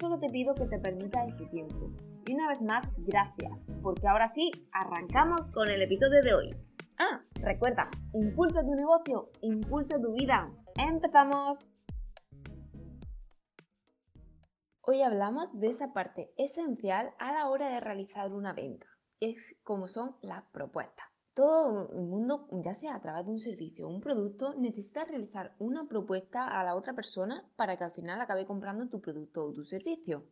solo te pido que te permitas este tiempo. Y una vez más, gracias, porque ahora sí, arrancamos con el episodio de hoy. Ah, recuerda, impulsa tu negocio, impulsa tu vida. ¡Empezamos! Hoy hablamos de esa parte esencial a la hora de realizar una venta, es como son las propuestas. Todo el mundo, ya sea a través de un servicio o un producto, necesita realizar una propuesta a la otra persona para que al final acabe comprando tu producto o tu servicio.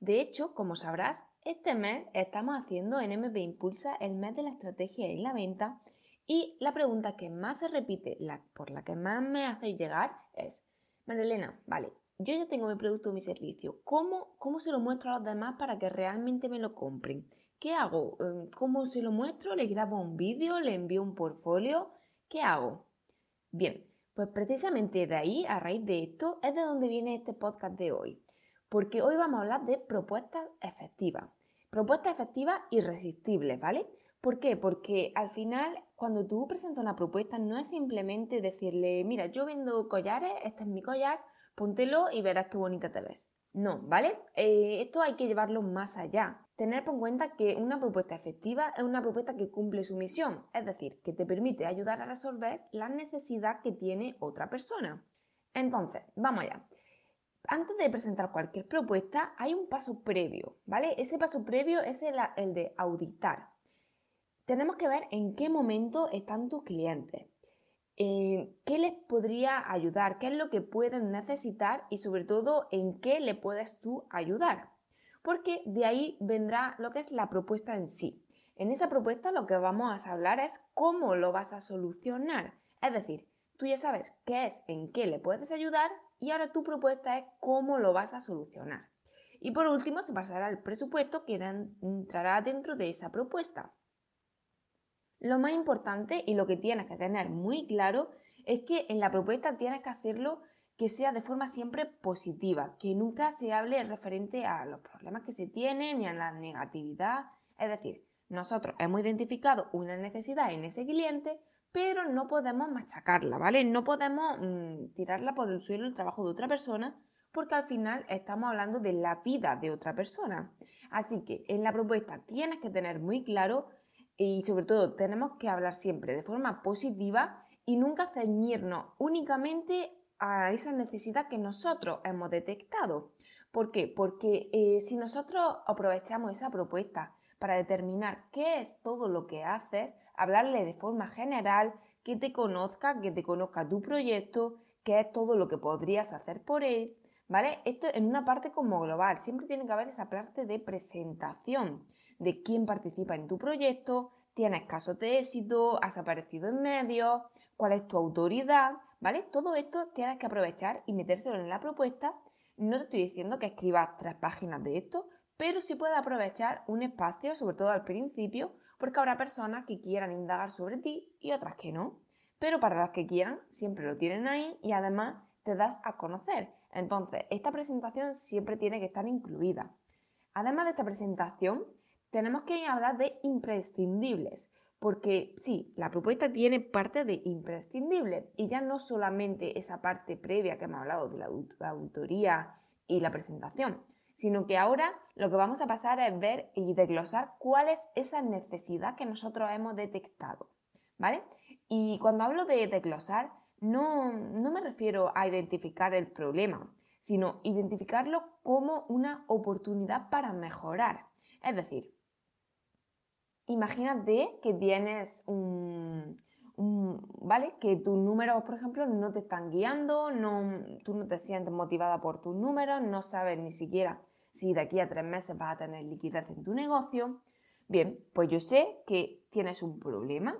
De hecho, como sabrás, este mes estamos haciendo en MP Impulsa el mes de la estrategia en la venta y la pregunta que más se repite, por la que más me hacéis llegar es, Marilena, vale, yo ya tengo mi producto o mi servicio, ¿Cómo, ¿cómo se lo muestro a los demás para que realmente me lo compren? ¿Qué hago? Em, ¿Cómo se lo muestro? ¿Le grabo un vídeo? ¿Le envío un portfolio? ¿Qué hago? Bien, pues precisamente de ahí, a raíz de esto, es de donde viene este podcast de hoy. Porque hoy vamos a hablar de propuestas efectivas. Propuestas efectivas irresistibles, ¿vale? ¿Por qué? Porque al final, cuando tú presentas una propuesta, no es simplemente decirle, mira, yo vendo collares, este es mi collar, póntelo y verás qué bonita te ves. No, ¿vale? Eh, esto hay que llevarlo más allá. Tener en cuenta que una propuesta efectiva es una propuesta que cumple su misión, es decir, que te permite ayudar a resolver la necesidad que tiene otra persona. Entonces, vamos allá. Antes de presentar cualquier propuesta, hay un paso previo, ¿vale? Ese paso previo es el, de auditar. Tenemos que ver en qué momento están tus clientes, eh, qué les podría ayudar, qué es lo que pueden necesitar y sobre todo en qué le puedes tú ayudar. Porque de ahí vendrá lo que es la propuesta en sí. En esa propuesta lo que vamos a hablar es cómo lo vas a solucionar. Es decir, tú ya sabes qué es, en qué le puedes ayudar y ahora tu propuesta es cómo lo vas a solucionar. Y por último se pasará el presupuesto que entrará dentro de esa propuesta. Lo más importante y lo que tienes que tener muy claro es que en la propuesta tienes que hacerlo que sea de forma siempre positiva, que nunca se hable referente a los problemas que se tienen ni a la negatividad. Es decir, nosotros hemos identificado una necesidad en ese cliente, pero no podemos machacarla, ¿vale? No podemos mm, tirarla por el suelo el trabajo de otra persona porque al final estamos hablando de la vida de otra persona. Así que en la propuesta tienes que tener muy claro y sobre todo tenemos que hablar siempre de forma positiva y nunca ceñirnos únicamente a esa necesidad que nosotros hemos detectado. ¿Por qué? Porque eh, si nosotros aprovechamos esa propuesta para determinar qué es todo lo que haces, hablarle de forma general, que te conozca, que te conozca tu proyecto, qué es todo lo que podrías hacer por él, ¿vale? Esto en una parte como global, siempre tiene que haber esa parte de presentación de quién participa en tu proyecto, tienes casos de éxito, has aparecido en medios, cuál es tu autoridad, ¿vale? Todo esto tienes que aprovechar y metérselo en la propuesta. No te estoy diciendo que escribas tres páginas de esto, pero sí puedes aprovechar un espacio, sobre todo al principio, porque habrá personas que quieran indagar sobre ti y otras que no. Pero para las que quieran, siempre lo tienen ahí y además te das a conocer. Entonces, esta presentación siempre tiene que estar incluida. Además de esta presentación, tenemos que hablar de imprescindibles, porque sí, la propuesta tiene parte de imprescindibles y ya no solamente esa parte previa que hemos hablado de la auditoría y la presentación, sino que ahora lo que vamos a pasar es ver y desglosar cuál es esa necesidad que nosotros hemos detectado, ¿vale? Y cuando hablo de desglosar, no, no me refiero a identificar el problema, sino identificarlo como una oportunidad para mejorar. Es decir, imagínate que tienes un, ¿vale? Que tus números, por ejemplo, no te están guiando, no, tú no te sientes motivada por tus números, no sabes ni siquiera si de aquí a tres meses vas a tener liquidez en tu negocio. Bien, pues yo sé que tienes un problema,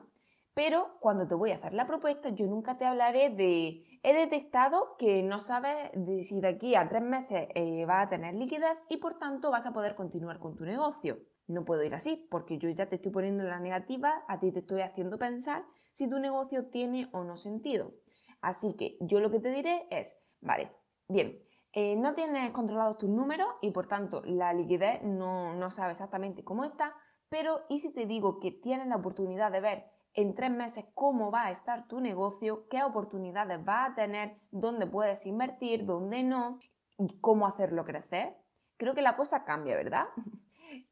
Pero cuando te voy a hacer la propuesta, yo nunca te hablaré de he detectado que no sabes si de aquí a tres meses eh, vas a tener liquidez y por tanto vas a poder continuar con tu negocio. No puedo ir así porque yo ya te estoy poniendo en la negativa, a ti te estoy haciendo pensar si tu negocio tiene o no sentido. Así que yo lo que te diré es, vale, bien, eh, no tienes controlados tus números y por tanto la liquidez no, no sabe exactamente cómo está, pero ¿y si te digo que tienes la oportunidad de ver en tres meses cómo va a estar tu negocio, qué oportunidades va a tener, dónde puedes invertir, dónde no, y cómo hacerlo crecer? Creo que la cosa cambia, ¿verdad?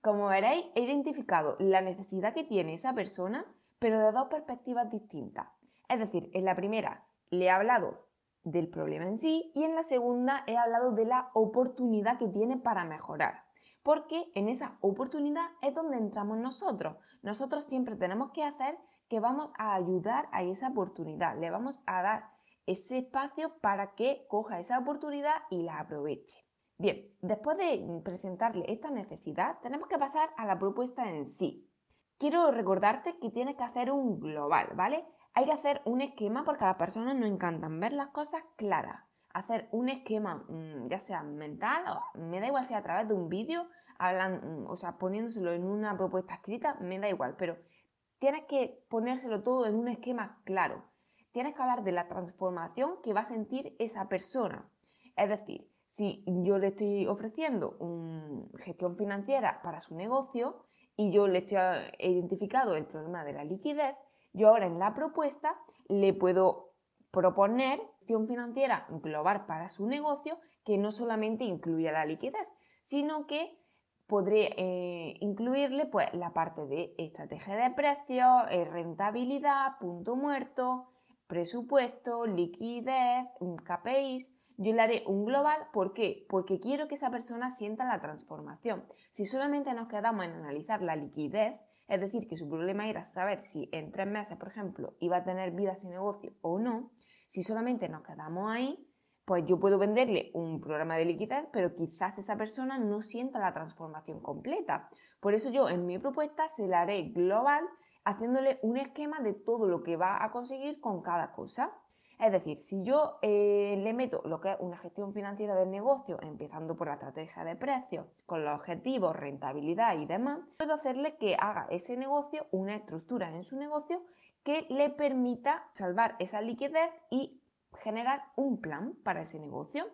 Como veréis, he identificado la necesidad que tiene esa persona, pero de dos perspectivas distintas. Es decir, en la primera le he hablado del problema en sí y en la segunda he hablado de la oportunidad que tiene para mejorar. Porque en esa oportunidad es donde entramos nosotros. Nosotros siempre tenemos que hacer que vamos a ayudar a esa oportunidad. Le vamos a dar ese espacio para que coja esa oportunidad y la aproveche. Bien, después de presentarle esta necesidad, tenemos que pasar a la propuesta en sí. Quiero recordarte que tienes que hacer un global, ¿vale? Hay que hacer un esquema porque a las personas nos encantan ver las cosas claras. Hacer un esquema, mm, ya sea mental, me da igual si a través de un vídeo, mm, o sea, poniéndoselo en una propuesta escrita, me da igual, pero tienes que ponérselo todo en un esquema claro. Tienes que hablar de la transformación que va a sentir esa persona. Es decir, si yo le estoy ofreciendo una gestión financiera para su negocio y yo le estoy he identificado el problema de la liquidez, yo ahora en la propuesta le puedo proponer gestión financiera global para su negocio que no solamente incluya la liquidez, sino que podré eh, incluirle pues, la parte de estrategia de precios, eh, rentabilidad, punto muerto, presupuesto, liquidez, KPIs. Yo le haré un global, ¿por qué? Porque quiero que esa persona sienta la transformación. Si solamente nos quedamos en analizar la liquidez, es decir, que su problema era saber si en tres meses, por ejemplo, iba a tener vida sin negocio o no, si solamente nos quedamos ahí, pues yo puedo venderle un programa de liquidez, pero quizás esa persona no sienta la transformación completa. Por eso yo en mi propuesta se la haré global, haciéndole un esquema de todo lo que va a conseguir con cada cosa. Es decir, si yo eh, le meto lo que es una gestión financiera del negocio, empezando por la estrategia de precios, con los objetivos, rentabilidad y demás, puedo hacerle que haga ese negocio una estructura en su negocio que le permita salvar esa liquidez y generar un plan para ese negocio.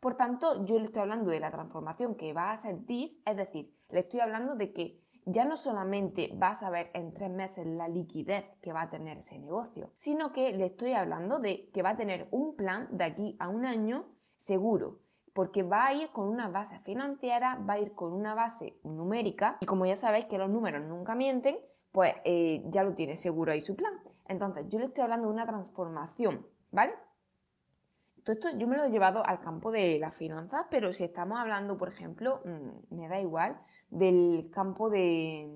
Por tanto, yo le estoy hablando de la transformación que va a sentir, es decir, le estoy hablando de que ya no solamente vas a ver en tres meses la liquidez que va a tener ese negocio, sino que le estoy hablando de que va a tener un plan de aquí a un año seguro, porque va a ir con una base financiera, va a ir con una base numérica y como ya sabéis que los números nunca mienten, pues eh, ya lo tiene seguro ahí su plan. Entonces, yo le estoy hablando de una transformación, ¿vale? Todo esto yo me lo he llevado al campo de las finanzas, pero si estamos hablando, por ejemplo, mm, me da igual, del campo de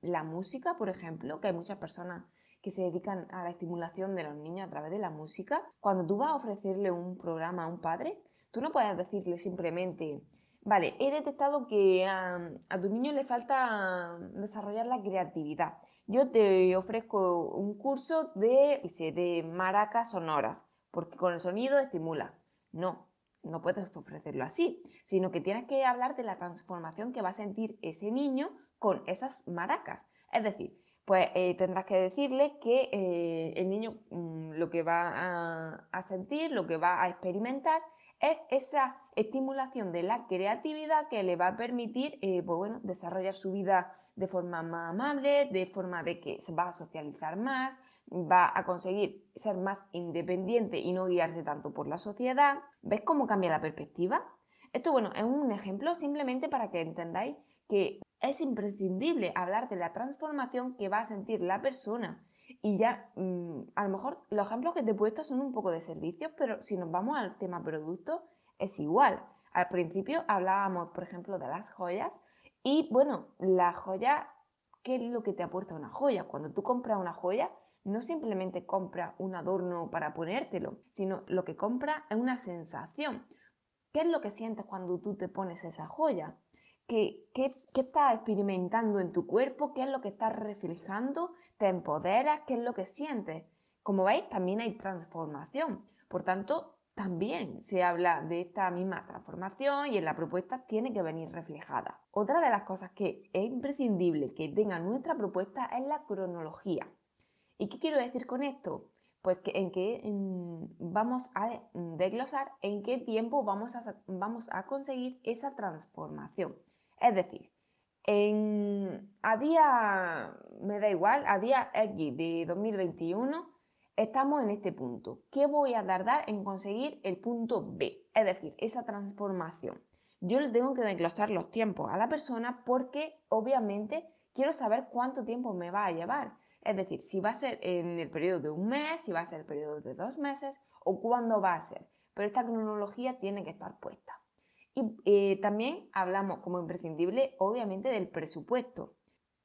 la música, por ejemplo, que hay muchas personas que se dedican a la estimulación de los niños a través de la música, cuando tú vas a ofrecerle un programa a un padre, tú no puedes decirle simplemente, vale, he detectado que a, tu niño le falta desarrollar la creatividad. Yo te ofrezco un curso de, de maracas sonoras, porque con el sonido estimula. No, no puedes ofrecerlo así, sino que tienes que hablar de la transformación que va a sentir ese niño con esas maracas. Es decir, pues eh, tendrás que decirle que eh, el niño mm, lo que va a, sentir, lo que va a experimentar, es esa estimulación de la creatividad que le va a permitir eh, pues bueno, desarrollar su vida de forma más amable, de forma de que se va a socializar más, va a conseguir ser más independiente y no guiarse tanto por la sociedad. ¿Ves cómo cambia la perspectiva? Esto, bueno, es un ejemplo simplemente para que entendáis que es imprescindible hablar de la transformación que va a sentir la persona. Y ya, mm, a lo mejor los ejemplos que te he puesto son un poco de servicios, pero si nos vamos al tema producto, es igual. Al principio hablábamos, por ejemplo, de las joyas. Y bueno, la joya, ¿qué es lo que te aporta una joya? Cuando tú compras una joya, no simplemente compra un adorno para ponértelo, sino lo que compra es una sensación. ¿Qué es lo que sientes cuando tú te pones esa joya? qué, qué, qué estás experimentando en tu cuerpo, qué es lo que estás reflejando, te empoderas, qué es lo que sientes. Como veis, también hay transformación. Por tanto, también se habla de esta misma transformación y en la propuesta tiene que venir reflejada. Otra de las cosas que es imprescindible que tenga nuestra propuesta es la cronología. ¿Y qué quiero decir con esto? Pues que en qué vamos a desglosar en qué tiempo vamos a, vamos a conseguir esa transformación. Es decir, a día, me da igual, a día X de 2021 estamos en este punto. ¿Qué voy a tardar en conseguir el punto B? Es decir, esa transformación. Yo le tengo que desglosar los tiempos a la persona porque obviamente quiero saber cuánto tiempo me va a llevar. Es decir, si va a ser en el periodo de un mes, si va a ser el periodo de dos meses o cuándo va a ser. Pero esta cronología tiene que estar puesta. Y eh, también hablamos como imprescindible, obviamente, del presupuesto.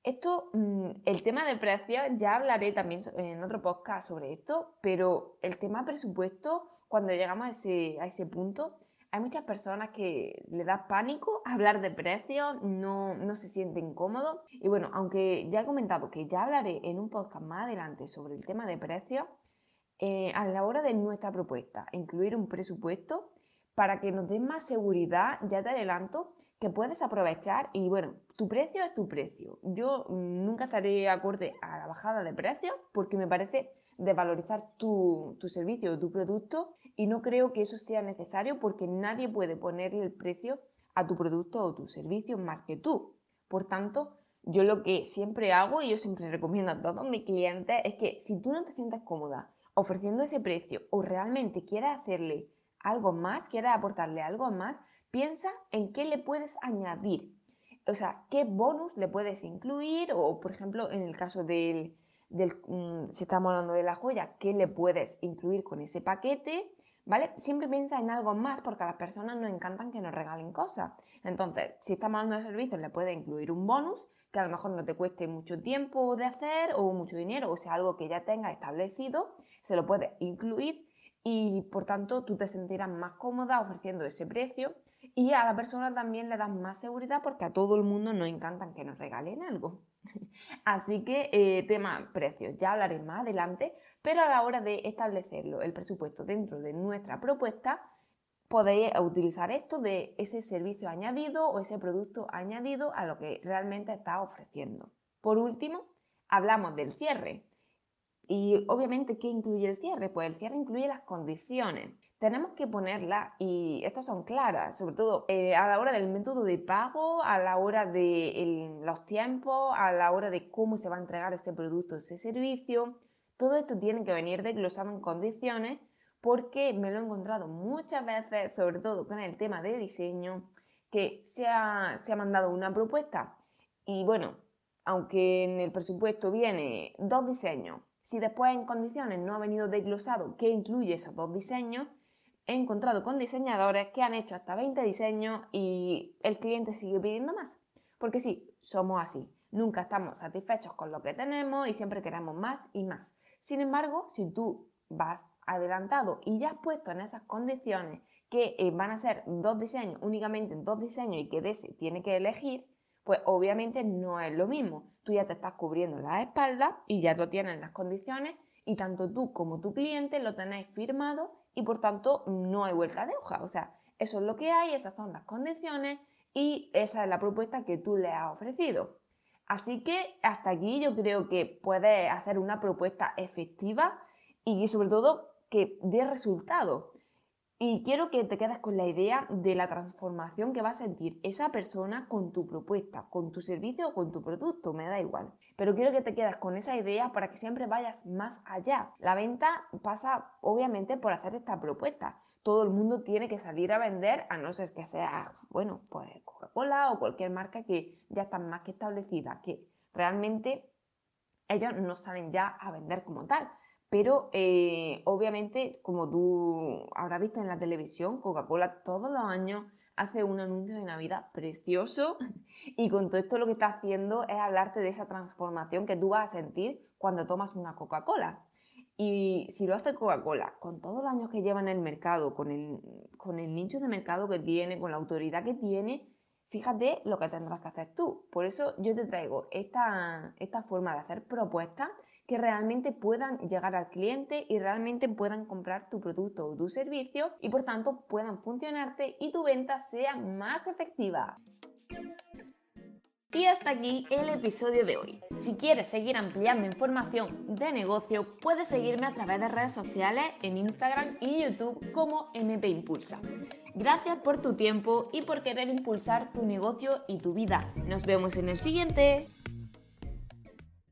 Esto, mm, el tema de precios, ya hablaré también en otro podcast sobre esto, pero el tema presupuesto, cuando llegamos a ese, a ese punto, hay muchas personas que le da pánico hablar de precios, no, no se sienten cómodos. Y bueno, aunque ya he comentado que ya hablaré en un podcast más adelante sobre el tema de precios, eh, a la hora de nuestra propuesta, incluir un presupuesto para que nos dé más seguridad, ya te adelanto, que puedes aprovechar y bueno, tu precio es tu precio. Yo nunca estaré acorde a la bajada de precios porque me parece desvalorizar tu, tu servicio o tu producto y no creo que eso sea necesario porque nadie puede ponerle el precio a tu producto o tu servicio más que tú. Por tanto, yo lo que siempre hago y yo siempre recomiendo a todos mis clientes es que si tú no te sientes cómoda ofreciendo ese precio o realmente quieres hacerle algo más, quieres aportarle algo más, Piensa en qué le puedes añadir. O sea, qué bonus le puedes incluir o, por ejemplo, en el caso del, mm, si estamos hablando de la joya, qué le puedes incluir con ese paquete, ¿vale? Siempre piensa en algo más porque a las personas nos encantan que nos regalen cosas. Entonces, si estamos hablando de servicios, le puedes incluir un bonus que a lo mejor no te cueste mucho tiempo de hacer o mucho dinero, o sea, algo que ya tenga establecido, se lo puedes incluir y por tanto tú te sentirás más cómoda ofreciendo ese precio y a la persona también le das más seguridad porque a todo el mundo nos encantan que nos regalen algo. Así que eh, tema precios, ya hablaré más adelante, pero a la hora de establecerlo, el presupuesto dentro de nuestra propuesta, podéis utilizar esto de ese servicio añadido o ese producto añadido a lo que realmente está ofreciendo. Por último, hablamos del cierre. Y obviamente, ¿qué incluye el cierre? Pues el cierre incluye las condiciones tenemos que ponerla y estas son claras, sobre todo eh, a la hora del método de pago, a la hora de los tiempos, a la hora de cómo se va a entregar ese producto, ese servicio. Todo esto tiene que venir desglosado en condiciones porque me lo he encontrado muchas veces, sobre todo con el tema de diseño, que se ha, se ha mandado una propuesta y bueno, aunque en el presupuesto viene dos diseños, si después en condiciones no ha venido desglosado qué incluye esos dos diseños, he encontrado con diseñadores que han hecho hasta 20 diseños y el cliente sigue pidiendo más. Porque sí, somos así. Nunca estamos satisfechos con lo que tenemos y siempre queremos más y más. Sin embargo, si tú vas adelantado y ya has puesto en esas condiciones que eh, van a ser dos diseños, únicamente dos diseños y que de ese tiene que elegir, pues obviamente no es lo mismo. Tú ya te estás cubriendo la espalda y ya lo tienes en las condiciones y tanto tú como tu cliente lo tenéis firmado y por tanto no hay vuelta de hoja. O sea, eso es lo que hay, esas son las condiciones y esa es la propuesta que tú le has ofrecido. Así que hasta aquí yo creo que puedes hacer una propuesta efectiva y sobre todo que dé resultado. Y quiero que te quedes con la idea de la transformación que va a sentir esa persona con tu propuesta, con tu servicio o con tu producto, me da igual. Pero quiero que te quedes con esa idea para que siempre vayas más allá. La venta pasa obviamente por hacer esta propuesta. Todo el mundo tiene que salir a vender, a no ser que sea, bueno, pues Coca-Cola o cualquier marca que ya está más que establecida, que realmente ellos no salen ya a vender como tal pero eh, obviamente, como tú habrás visto en la televisión, Coca-Cola todos los años hace un anuncio de Navidad precioso y con todo esto lo que está haciendo es hablarte de esa transformación que tú vas a sentir cuando tomas una Coca-Cola. Y si lo hace Coca-Cola, con todos los años que lleva en el mercado, con el, con el nicho de mercado que tiene, con la autoridad que tiene, fíjate lo que tendrás que hacer tú. Por eso yo te traigo esta, esta forma de hacer propuestas que realmente puedan llegar al cliente y realmente puedan comprar tu producto o tu servicio y por tanto puedan funcionarte y tu venta sea más efectiva. Y hasta aquí el episodio de hoy. Si quieres seguir ampliando información de negocio, puedes seguirme a través de redes sociales en Instagram y YouTube como MP Impulsa. Gracias por tu tiempo y por querer impulsar tu negocio y tu vida. Nos vemos en el siguiente.